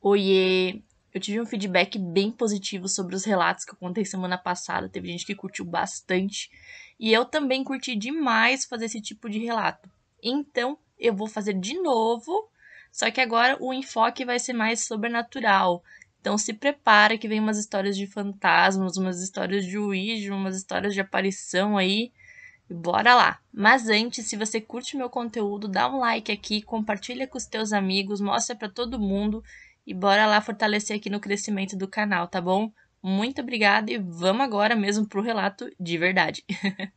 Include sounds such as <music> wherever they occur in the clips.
Oiê! Eu tive um feedback bem positivo sobre os relatos que eu contei semana passada. Teve gente que curtiu bastante. E eu também curti demais fazer esse tipo de relato. Então, eu vou fazer de novo. Só que agora o enfoque vai ser mais sobrenatural. Então se prepara que vem umas histórias de fantasmas, umas histórias de Ouija, umas histórias de aparição aí. Bora lá! Mas antes, se você curte meu conteúdo, dá um like aqui, compartilha com os teus amigos, mostra para todo mundo e bora lá fortalecer aqui no crescimento do canal, tá bom? Muito obrigada e vamos agora mesmo pro relato de verdade. <laughs>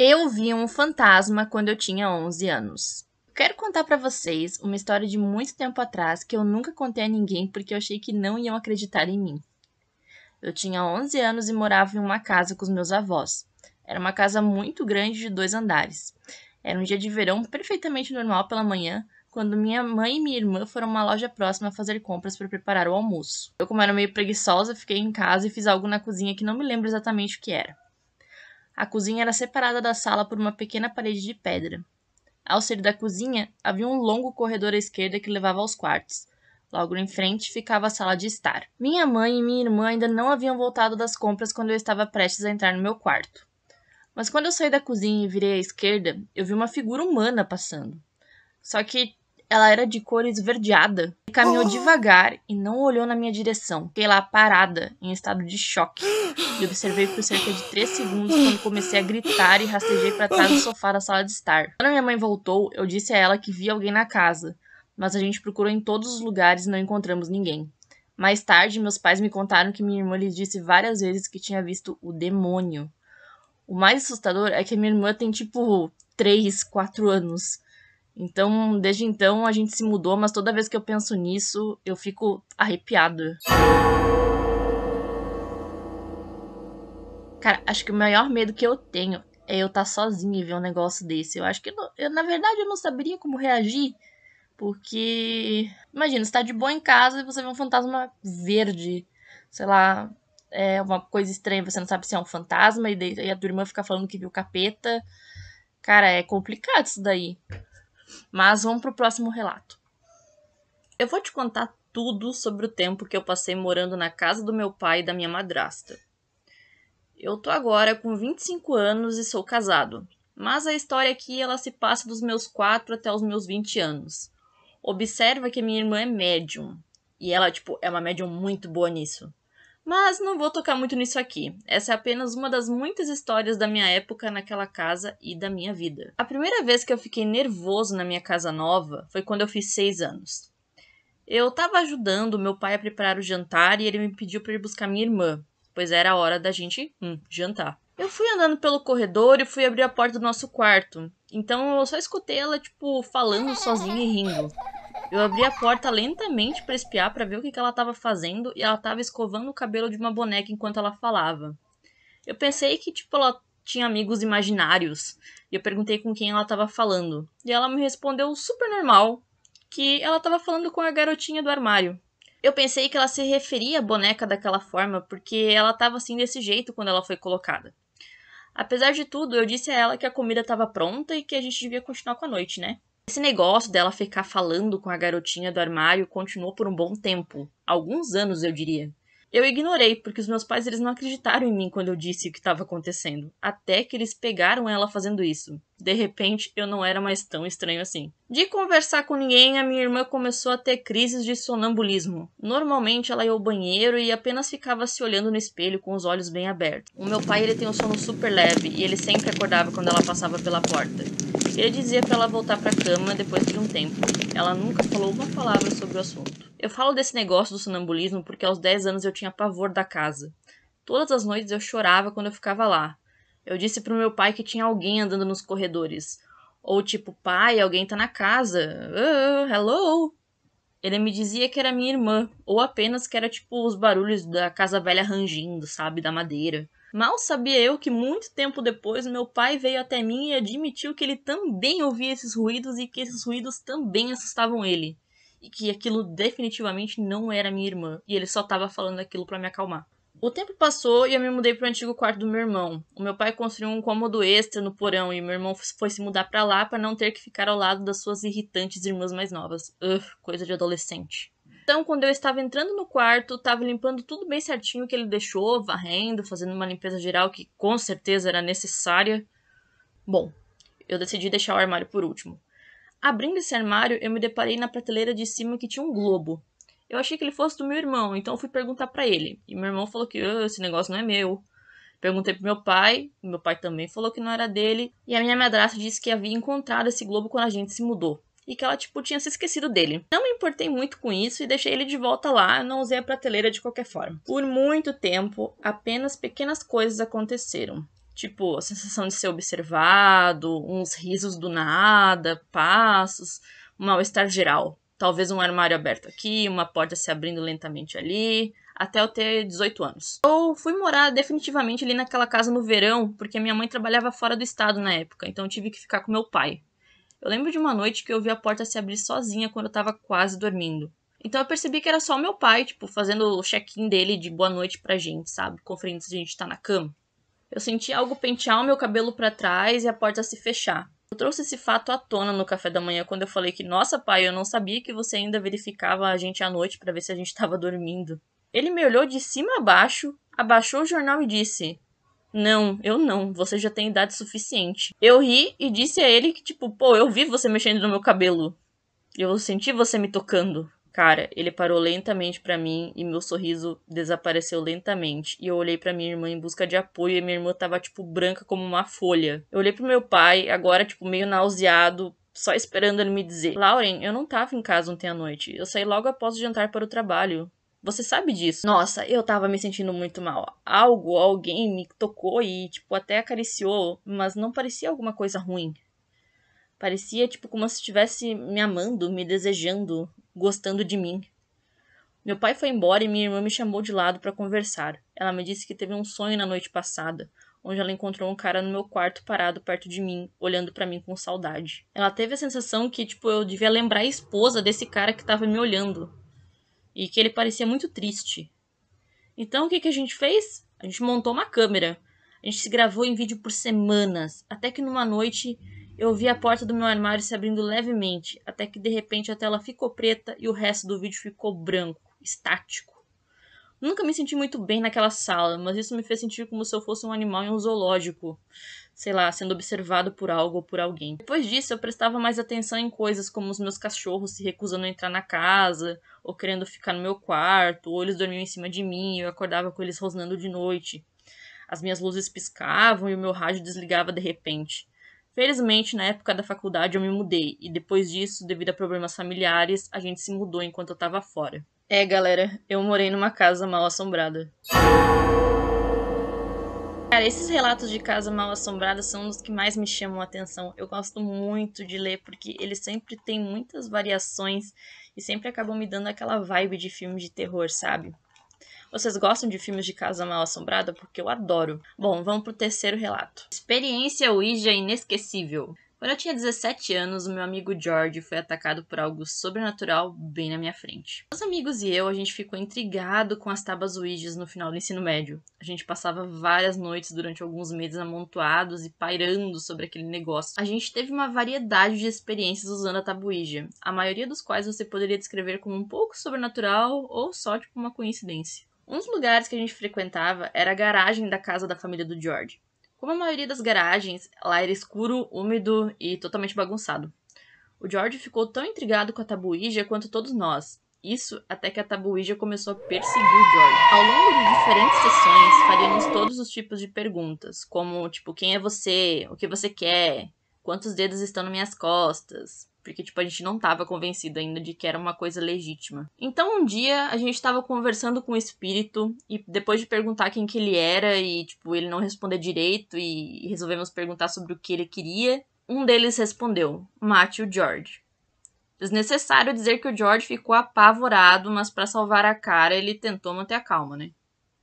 Eu vi um fantasma quando eu tinha 11 anos. Quero contar para vocês uma história de muito tempo atrás que eu nunca contei a ninguém porque eu achei que não iam acreditar em mim. Eu tinha 11 anos e morava em uma casa com os meus avós. Era uma casa muito grande de dois andares. Era um dia de verão perfeitamente normal pela manhã, quando minha mãe e minha irmã foram a uma loja próxima fazer compras para preparar o almoço. Eu, como era meio preguiçosa, fiquei em casa e fiz algo na cozinha que não me lembro exatamente o que era. A cozinha era separada da sala por uma pequena parede de pedra. Ao sair da cozinha, havia um longo corredor à esquerda que levava aos quartos. Logo em frente ficava a sala de estar. Minha mãe e minha irmã ainda não haviam voltado das compras quando eu estava prestes a entrar no meu quarto. Mas quando eu saí da cozinha e virei à esquerda, eu vi uma figura humana passando. Só que ela era de cor esverdeada e caminhou oh. <gasps> devagar e não olhou na minha direção. Fiquei lá parada, em estado de choque. E observei por cerca de 3 segundos quando comecei a gritar e rastejei para trás do sofá da sala de estar. Quando minha mãe voltou, eu disse a ela que vi alguém na casa, mas a gente procurou em todos os lugares e não encontramos ninguém. Mais tarde, meus pais me contaram que minha irmã lhes disse várias vezes que tinha visto o demônio. O mais assustador é que minha irmã tem tipo 3, 4 anos. Então, desde então a gente se mudou, mas toda vez que eu penso nisso, eu fico arrepiada. Cara, acho que o maior medo que eu tenho é eu estar tá sozinha e ver um negócio desse. Eu acho que, eu, eu, na verdade, eu não saberia como reagir. Porque, imagina, você tá de boa em casa e você vê um fantasma verde. Sei lá, é uma coisa estranha, você não sabe se é um fantasma e, e a tua irmã fica falando que viu capeta. Cara, é complicado isso daí. Mas vamos pro próximo relato. Eu vou te contar tudo sobre o tempo que eu passei morando na casa do meu pai e da minha madrasta. Eu tô agora com 25 anos e sou casado, mas a história aqui ela se passa dos meus 4 até os meus 20 anos. Observa que minha irmã é médium, e ela, tipo, é uma médium muito boa nisso. Mas não vou tocar muito nisso aqui. Essa é apenas uma das muitas histórias da minha época naquela casa e da minha vida. A primeira vez que eu fiquei nervoso na minha casa nova foi quando eu fiz seis anos. Eu estava ajudando meu pai a preparar o jantar e ele me pediu para ir buscar minha irmã, pois era a hora da gente hum, jantar. Eu fui andando pelo corredor e fui abrir a porta do nosso quarto. Então eu só escutei ela, tipo, falando sozinha e rindo. Eu abri a porta lentamente para espiar para ver o que, que ela estava fazendo e ela estava escovando o cabelo de uma boneca enquanto ela falava. Eu pensei que tipo ela tinha amigos imaginários e eu perguntei com quem ela estava falando. E ela me respondeu super normal que ela estava falando com a garotinha do armário. Eu pensei que ela se referia à boneca daquela forma porque ela estava assim desse jeito quando ela foi colocada. Apesar de tudo, eu disse a ela que a comida estava pronta e que a gente devia continuar com a noite, né? Esse negócio dela ficar falando com a garotinha do armário continuou por um bom tempo, alguns anos eu diria. Eu ignorei, porque os meus pais eles não acreditaram em mim quando eu disse o que estava acontecendo, até que eles pegaram ela fazendo isso. De repente, eu não era mais tão estranho assim. De conversar com ninguém, a minha irmã começou a ter crises de sonambulismo. Normalmente ela ia ao banheiro e apenas ficava se olhando no espelho com os olhos bem abertos. O meu pai ele tem um sono super leve e ele sempre acordava quando ela passava pela porta. Ele dizia para ela voltar para a cama depois de um tempo. Ela nunca falou uma palavra sobre o assunto. Eu falo desse negócio do sonambulismo porque aos 10 anos eu tinha pavor da casa. Todas as noites eu chorava quando eu ficava lá. Eu disse pro meu pai que tinha alguém andando nos corredores. Ou tipo, pai, alguém tá na casa. Uh, hello? Ele me dizia que era minha irmã, ou apenas que era tipo os barulhos da casa velha rangindo, sabe, da madeira. Mal sabia eu que muito tempo depois meu pai veio até mim e admitiu que ele também ouvia esses ruídos e que esses ruídos também assustavam ele. E que aquilo definitivamente não era minha irmã, e ele só estava falando aquilo para me acalmar. O tempo passou e eu me mudei para o antigo quarto do meu irmão. O meu pai construiu um cômodo extra no porão e meu irmão foi se mudar para lá para não ter que ficar ao lado das suas irritantes irmãs mais novas. Ugh, coisa de adolescente. Então, quando eu estava entrando no quarto, estava limpando tudo bem certinho que ele deixou, varrendo, fazendo uma limpeza geral que com certeza era necessária. Bom, eu decidi deixar o armário por último. Abrindo esse armário, eu me deparei na prateleira de cima que tinha um globo. Eu achei que ele fosse do meu irmão, então eu fui perguntar para ele. E meu irmão falou que oh, esse negócio não é meu. Perguntei pro meu pai, meu pai também falou que não era dele, e a minha madrasta disse que havia encontrado esse globo quando a gente se mudou. E que ela, tipo, tinha se esquecido dele. Não me importei muito com isso e deixei ele de volta lá, não usei a prateleira de qualquer forma. Por muito tempo, apenas pequenas coisas aconteceram. Tipo, a sensação de ser observado, uns risos do nada, passos, um mal-estar geral talvez um armário aberto aqui, uma porta se abrindo lentamente ali, até eu ter 18 anos. Eu fui morar definitivamente ali naquela casa no verão, porque minha mãe trabalhava fora do estado na época, então tive que ficar com meu pai. Eu lembro de uma noite que eu vi a porta se abrir sozinha quando eu tava quase dormindo. Então eu percebi que era só meu pai, tipo, fazendo o check-in dele de boa noite pra gente, sabe? Conferindo se a gente tá na cama. Eu senti algo pentear o meu cabelo para trás e a porta se fechar. Eu trouxe esse fato à tona no café da manhã quando eu falei que, nossa, pai, eu não sabia que você ainda verificava a gente à noite para ver se a gente estava dormindo. Ele me olhou de cima a baixo, abaixou o jornal e disse: Não, eu não, você já tem idade suficiente. Eu ri e disse a ele que, tipo, pô, eu vi você mexendo no meu cabelo. Eu senti você me tocando. Cara, ele parou lentamente para mim e meu sorriso desapareceu lentamente. E eu olhei para minha irmã em busca de apoio e minha irmã tava tipo branca como uma folha. Eu olhei pro meu pai, agora tipo meio nauseado, só esperando ele me dizer: "Lauren, eu não tava em casa ontem à noite. Eu saí logo após o jantar para o trabalho. Você sabe disso? Nossa, eu tava me sentindo muito mal. Algo, alguém me tocou e, tipo, até acariciou, mas não parecia alguma coisa ruim. Parecia, tipo, como se estivesse me amando, me desejando gostando de mim. Meu pai foi embora e minha irmã me chamou de lado para conversar. Ela me disse que teve um sonho na noite passada, onde ela encontrou um cara no meu quarto parado perto de mim, olhando para mim com saudade. Ela teve a sensação que, tipo, eu devia lembrar a esposa desse cara que estava me olhando. E que ele parecia muito triste. Então o que, que a gente fez? A gente montou uma câmera. A gente se gravou em vídeo por semanas, até que numa noite eu vi a porta do meu armário se abrindo levemente, até que de repente a tela ficou preta e o resto do vídeo ficou branco, estático. Nunca me senti muito bem naquela sala, mas isso me fez sentir como se eu fosse um animal em um zoológico, sei lá, sendo observado por algo ou por alguém. Depois disso, eu prestava mais atenção em coisas como os meus cachorros se recusando a entrar na casa, ou querendo ficar no meu quarto, ou eles dormiam em cima de mim eu acordava com eles rosnando de noite. As minhas luzes piscavam e o meu rádio desligava de repente. Felizmente, na época da faculdade eu me mudei, e depois disso, devido a problemas familiares, a gente se mudou enquanto eu tava fora. É, galera, eu morei numa casa mal assombrada. Cara, esses relatos de casa mal assombrada são os que mais me chamam a atenção. Eu gosto muito de ler porque eles sempre têm muitas variações e sempre acabam me dando aquela vibe de filme de terror, sabe? Vocês gostam de filmes de casa mal assombrada? Porque eu adoro. Bom, vamos pro terceiro relato. Experiência Ouija inesquecível. Quando eu tinha 17 anos, o meu amigo George foi atacado por algo sobrenatural bem na minha frente. Meus amigos e eu, a gente ficou intrigado com as tábuas Ouijas no final do ensino médio. A gente passava várias noites durante alguns meses amontoados e pairando sobre aquele negócio. A gente teve uma variedade de experiências usando a tábua Ouija, a maioria dos quais você poderia descrever como um pouco sobrenatural ou só tipo uma coincidência. Um dos lugares que a gente frequentava era a garagem da casa da família do George. Como a maioria das garagens, lá era escuro, úmido e totalmente bagunçado. O George ficou tão intrigado com a tabuíja quanto todos nós. Isso até que a tabuíja começou a perseguir o George. Ao longo de diferentes sessões, faríamos todos os tipos de perguntas, como tipo, quem é você? O que você quer? Quantos dedos estão nas minhas costas? Porque tipo a gente não estava convencido ainda de que era uma coisa legítima. Então um dia a gente estava conversando com o espírito e depois de perguntar quem que ele era e tipo ele não responder direito e resolvemos perguntar sobre o que ele queria, um deles respondeu: "Mate o George". Desnecessário dizer que o George ficou apavorado, mas para salvar a cara ele tentou manter a calma, né?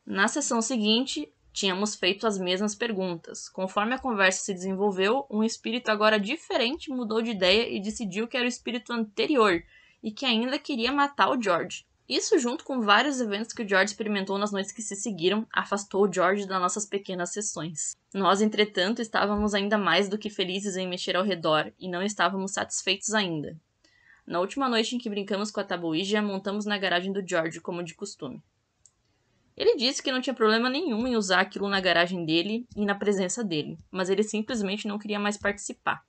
Na sessão seguinte, Tínhamos feito as mesmas perguntas. Conforme a conversa se desenvolveu, um espírito agora diferente mudou de ideia e decidiu que era o espírito anterior e que ainda queria matar o George. Isso, junto com vários eventos que o George experimentou nas noites que se seguiram, afastou o George das nossas pequenas sessões. Nós, entretanto, estávamos ainda mais do que felizes em mexer ao redor e não estávamos satisfeitos ainda. Na última noite em que brincamos com a tabuija, montamos na garagem do George, como de costume. Ele disse que não tinha problema nenhum em usar aquilo na garagem dele e na presença dele, mas ele simplesmente não queria mais participar.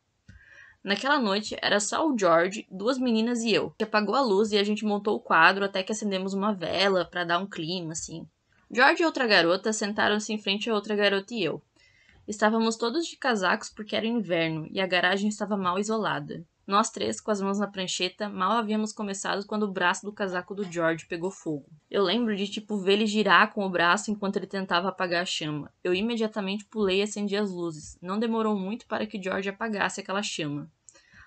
Naquela noite era só o George, duas meninas e eu, que apagou a luz e a gente montou o quadro até que acendemos uma vela para dar um clima, assim. George e outra garota sentaram-se em frente a outra garota e eu. Estávamos todos de casacos porque era inverno e a garagem estava mal isolada. Nós três, com as mãos na prancheta, mal havíamos começado quando o braço do casaco do George pegou fogo. Eu lembro de, tipo, ver ele girar com o braço enquanto ele tentava apagar a chama. Eu imediatamente pulei e acendi as luzes. Não demorou muito para que George apagasse aquela chama.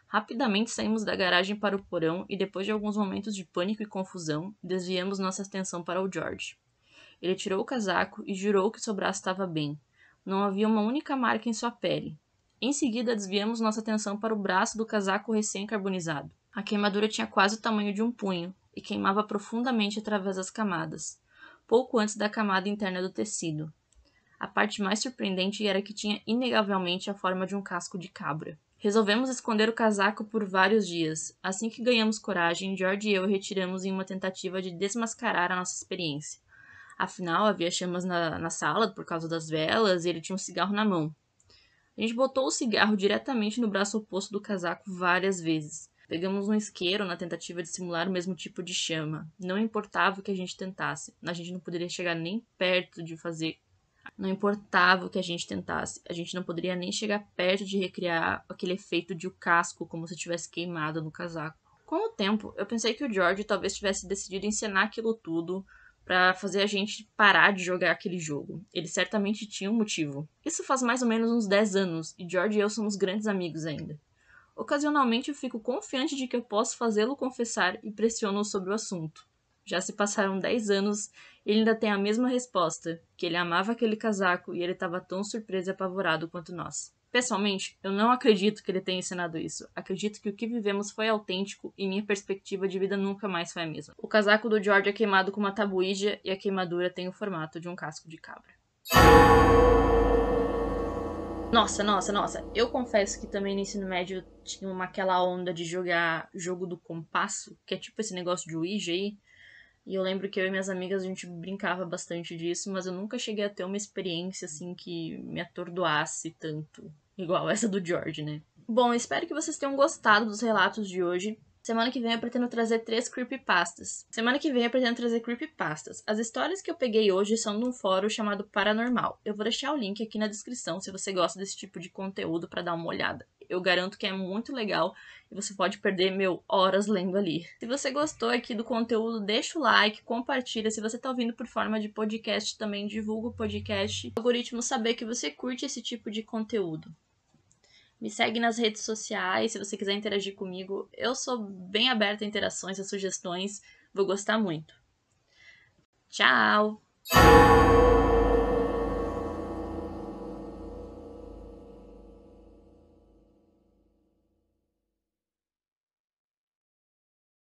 Rapidamente saímos da garagem para o porão e, depois de alguns momentos de pânico e confusão, desviamos nossa atenção para o George. Ele tirou o casaco e jurou que seu braço estava bem. Não havia uma única marca em sua pele. Em seguida, desviamos nossa atenção para o braço do casaco recém-carbonizado. A queimadura tinha quase o tamanho de um punho e queimava profundamente através das camadas, pouco antes da camada interna do tecido. A parte mais surpreendente era que tinha inegavelmente a forma de um casco de cabra. Resolvemos esconder o casaco por vários dias. Assim que ganhamos coragem, George e eu retiramos em uma tentativa de desmascarar a nossa experiência. Afinal, havia chamas na, na sala por causa das velas e ele tinha um cigarro na mão. A gente botou o cigarro diretamente no braço oposto do casaco várias vezes. Pegamos um isqueiro na tentativa de simular o mesmo tipo de chama. Não importava o que a gente tentasse, a gente não poderia chegar nem perto de fazer não importava o que a gente tentasse, a gente não poderia nem chegar perto de recriar aquele efeito de o casco como se tivesse queimado no casaco. Com o tempo, eu pensei que o George talvez tivesse decidido encenar aquilo tudo para fazer a gente parar de jogar aquele jogo. Ele certamente tinha um motivo. Isso faz mais ou menos uns 10 anos e George e eu somos grandes amigos ainda. Ocasionalmente eu fico confiante de que eu posso fazê-lo confessar e pressiono sobre o assunto. Já se passaram 10 anos e ele ainda tem a mesma resposta, que ele amava aquele casaco e ele estava tão surpreso e apavorado quanto nós. Pessoalmente, eu não acredito que ele tenha ensinado isso. Acredito que o que vivemos foi autêntico e minha perspectiva de vida nunca mais foi a mesma. O casaco do George é queimado com uma tabuíja e a queimadura tem o formato de um casco de cabra. Nossa, nossa, nossa. Eu confesso que também no ensino médio tinha uma aquela onda de jogar jogo do compasso, que é tipo esse negócio de Ouija aí. E eu lembro que eu e minhas amigas a gente brincava bastante disso, mas eu nunca cheguei a ter uma experiência assim que me atordoasse tanto, igual essa do George, né? Bom, espero que vocês tenham gostado dos relatos de hoje. Semana que vem eu pretendo trazer três creepypastas. Semana que vem eu pretendo trazer creepypastas. As histórias que eu peguei hoje são de um fórum chamado Paranormal. Eu vou deixar o link aqui na descrição se você gosta desse tipo de conteúdo para dar uma olhada. Eu garanto que é muito legal e você pode perder meu horas lendo ali. Se você gostou aqui do conteúdo, deixa o like, compartilha. Se você está ouvindo por forma de podcast, também divulga o podcast. O algoritmo saber que você curte esse tipo de conteúdo. Me segue nas redes sociais, se você quiser interagir comigo. Eu sou bem aberta a interações, a sugestões. Vou gostar muito. Tchau!